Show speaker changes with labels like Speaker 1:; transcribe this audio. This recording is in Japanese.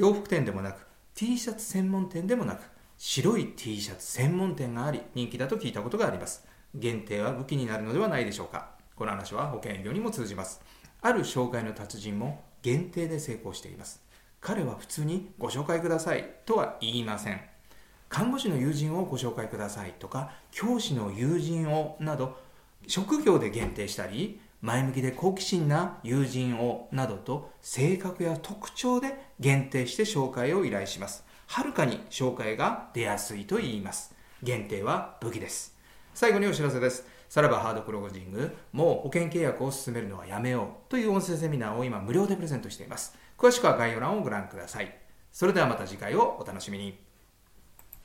Speaker 1: 洋服店でもなく T シャツ専門店でもなく白い T シャツ専門店があり人気だと聞いたことがあります。限定は武器になるのではないでしょうか。この話は保険業にも通じます。ある紹介の達人も限定で成功しています。彼は普通にご紹介くださいとは言いません。看護師の友人をご紹介くださいとか教師の友人をなど職業で限定したり前向きで好奇心な友人をなどと性格や特徴で限定して紹介を依頼します。はるかに紹介が出やすいと言います。限定は武器です。最後にお知らせです。さらばハードクロージング。もう保険契約を進めるのはやめようという音声セミナーを今無料でプレゼントしています。詳しくは概要欄をご覧ください。それではまた次回をお楽しみに。